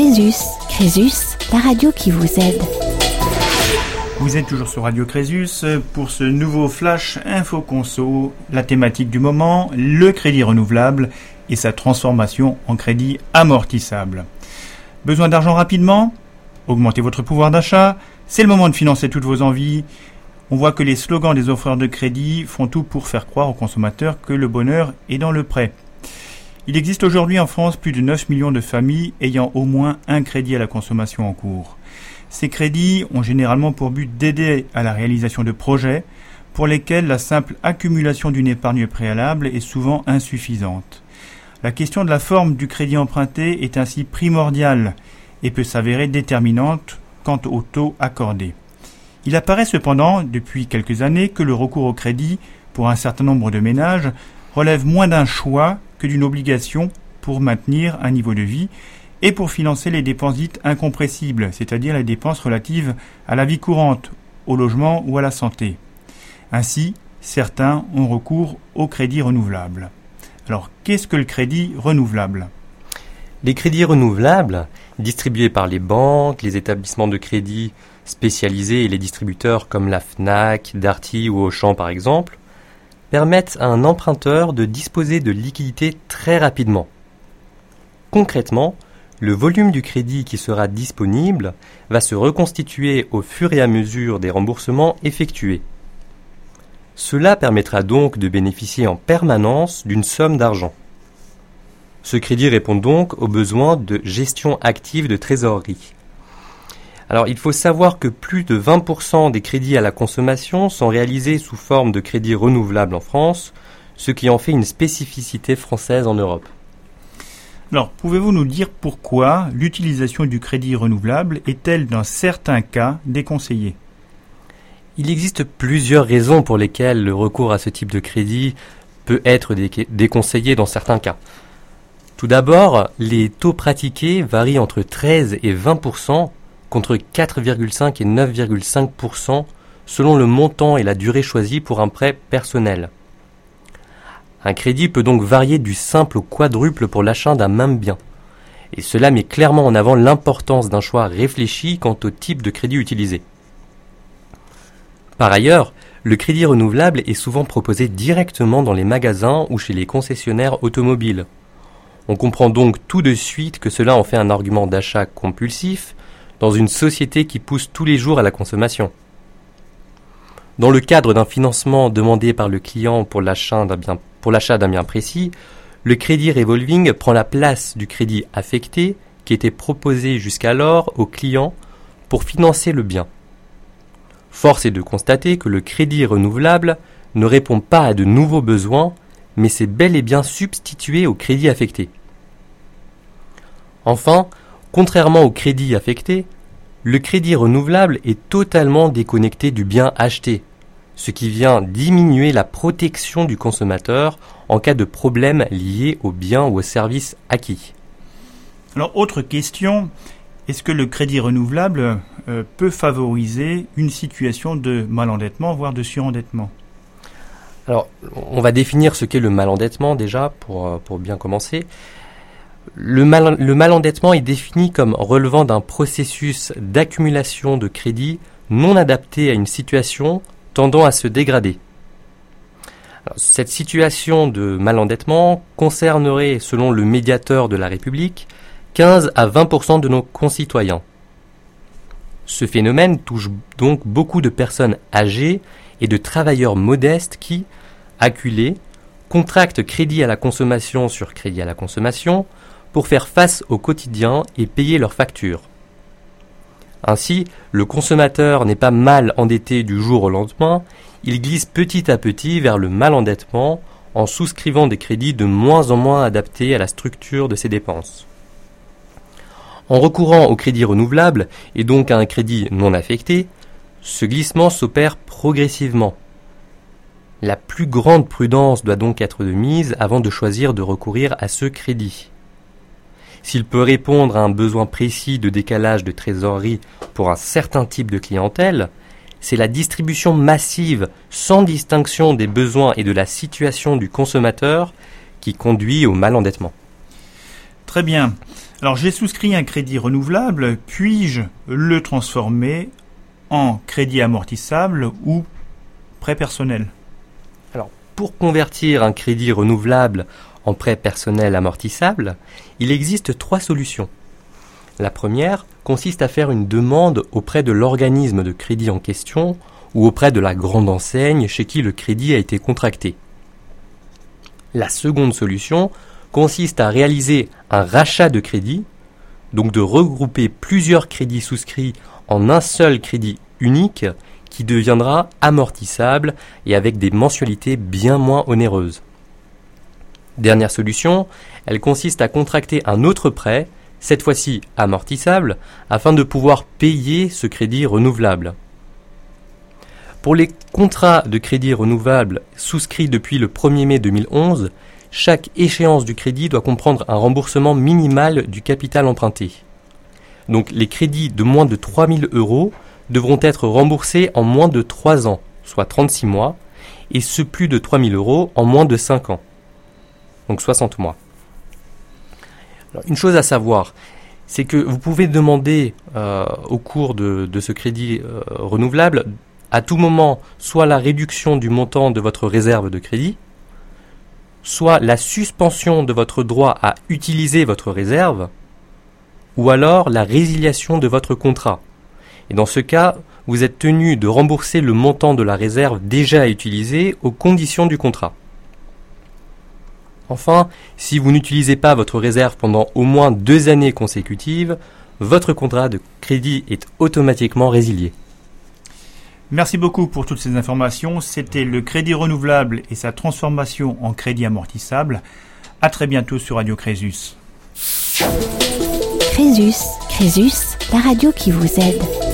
Crésus. Crésus, la radio qui vous aide. Vous êtes toujours sur Radio Crésus pour ce nouveau flash info conso, la thématique du moment, le crédit renouvelable et sa transformation en crédit amortissable. Besoin d'argent rapidement? Augmentez votre pouvoir d'achat C'est le moment de financer toutes vos envies. On voit que les slogans des offreurs de crédit font tout pour faire croire aux consommateurs que le bonheur est dans le prêt. Il existe aujourd'hui en France plus de 9 millions de familles ayant au moins un crédit à la consommation en cours. Ces crédits ont généralement pour but d'aider à la réalisation de projets pour lesquels la simple accumulation d'une épargne préalable est souvent insuffisante. La question de la forme du crédit emprunté est ainsi primordiale et peut s'avérer déterminante quant au taux accordé. Il apparaît cependant, depuis quelques années, que le recours au crédit pour un certain nombre de ménages relève moins d'un choix que d'une obligation pour maintenir un niveau de vie et pour financer les dépenses dites incompressibles, c'est-à-dire les dépenses relatives à la vie courante, au logement ou à la santé. Ainsi, certains ont recours au crédit renouvelable. Alors, qu'est-ce que le crédit renouvelable? Les crédits renouvelables, distribués par les banques, les établissements de crédit spécialisés et les distributeurs comme la FNAC, Darty ou Auchan par exemple, permettent à un emprunteur de disposer de liquidités très rapidement. Concrètement, le volume du crédit qui sera disponible va se reconstituer au fur et à mesure des remboursements effectués. Cela permettra donc de bénéficier en permanence d'une somme d'argent. Ce crédit répond donc aux besoins de gestion active de trésorerie. Alors il faut savoir que plus de 20% des crédits à la consommation sont réalisés sous forme de crédits renouvelables en France, ce qui en fait une spécificité française en Europe. Alors, pouvez-vous nous dire pourquoi l'utilisation du crédit renouvelable est-elle dans certains cas déconseillée? Il existe plusieurs raisons pour lesquelles le recours à ce type de crédit peut être déconseillé dans certains cas. Tout d'abord, les taux pratiqués varient entre 13 et 20 contre 4,5 et 9,5% selon le montant et la durée choisis pour un prêt personnel. Un crédit peut donc varier du simple au quadruple pour l'achat d'un même bien. Et cela met clairement en avant l'importance d'un choix réfléchi quant au type de crédit utilisé. Par ailleurs, le crédit renouvelable est souvent proposé directement dans les magasins ou chez les concessionnaires automobiles. On comprend donc tout de suite que cela en fait un argument d'achat compulsif dans une société qui pousse tous les jours à la consommation. Dans le cadre d'un financement demandé par le client pour l'achat d'un bien, précis, le crédit revolving prend la place du crédit affecté qui était proposé jusqu'alors au client pour financer le bien. Force est de constater que le crédit renouvelable ne répond pas à de nouveaux besoins, mais s'est bel et bien substitué au crédit affecté. Enfin, Contrairement au crédit affecté, le crédit renouvelable est totalement déconnecté du bien acheté, ce qui vient diminuer la protection du consommateur en cas de problème lié au bien ou au service acquis. Alors, autre question, est-ce que le crédit renouvelable euh, peut favoriser une situation de malendettement, voire de surendettement? Alors, on va définir ce qu'est le malendettement déjà, pour, euh, pour bien commencer. Le, malendettement est défini comme relevant d'un processus d'accumulation de crédit non adapté à une situation tendant à se dégrader. cette situation de malendettement concernerait, selon le médiateur de la République, 15 à 20% de nos concitoyens. Ce phénomène touche donc beaucoup de personnes âgées et de travailleurs modestes qui, acculés, contractent crédit à la consommation sur crédit à la consommation, pour faire face au quotidien et payer leurs factures. Ainsi, le consommateur n'est pas mal endetté du jour au lendemain, il glisse petit à petit vers le mal endettement en souscrivant des crédits de moins en moins adaptés à la structure de ses dépenses. En recourant au crédit renouvelable et donc à un crédit non affecté, ce glissement s'opère progressivement. La plus grande prudence doit donc être de mise avant de choisir de recourir à ce crédit. S'il peut répondre à un besoin précis de décalage de trésorerie pour un certain type de clientèle, c'est la distribution massive sans distinction des besoins et de la situation du consommateur qui conduit au mal endettement. Très bien. Alors j'ai souscrit un crédit renouvelable, puis-je le transformer en crédit amortissable ou prêt personnel? Pour convertir un crédit renouvelable en prêt personnel amortissable, il existe trois solutions. La première consiste à faire une demande auprès de l'organisme de crédit en question ou auprès de la grande enseigne chez qui le crédit a été contracté. La seconde solution consiste à réaliser un rachat de crédit, donc de regrouper plusieurs crédits souscrits en un seul crédit unique qui deviendra amortissable et avec des mensualités bien moins onéreuses. Dernière solution, elle consiste à contracter un autre prêt, cette fois-ci amortissable, afin de pouvoir payer ce crédit renouvelable. Pour les contrats de crédit renouvelable souscrits depuis le 1er mai 2011, chaque échéance du crédit doit comprendre un remboursement minimal du capital emprunté. Donc les crédits de moins de 3000 euros devront être remboursés en moins de 3 ans, soit 36 mois, et ceux plus de 3000 euros en moins de 5 ans, donc 60 mois. une chose à savoir, c'est que vous pouvez demander euh, au cours de, ce crédit euh, renouvelable à tout moment soit la réduction du montant de votre réserve de crédit, soit la suspension de votre droit à utiliser votre réserve, ou alors la résiliation de votre contrat. Et dans ce cas, vous êtes tenu de rembourser le montant de la réserve déjà utilisée aux conditions du contrat. Enfin, si vous n'utilisez pas votre réserve pendant au moins deux années consécutives, votre contrat de crédit est automatiquement résilié. Merci beaucoup pour toutes ces informations. C'était le crédit renouvelable et sa transformation en crédit amortissable. À très bientôt sur Radio Crésus. Crésus, Crésus, la radio qui vous aide.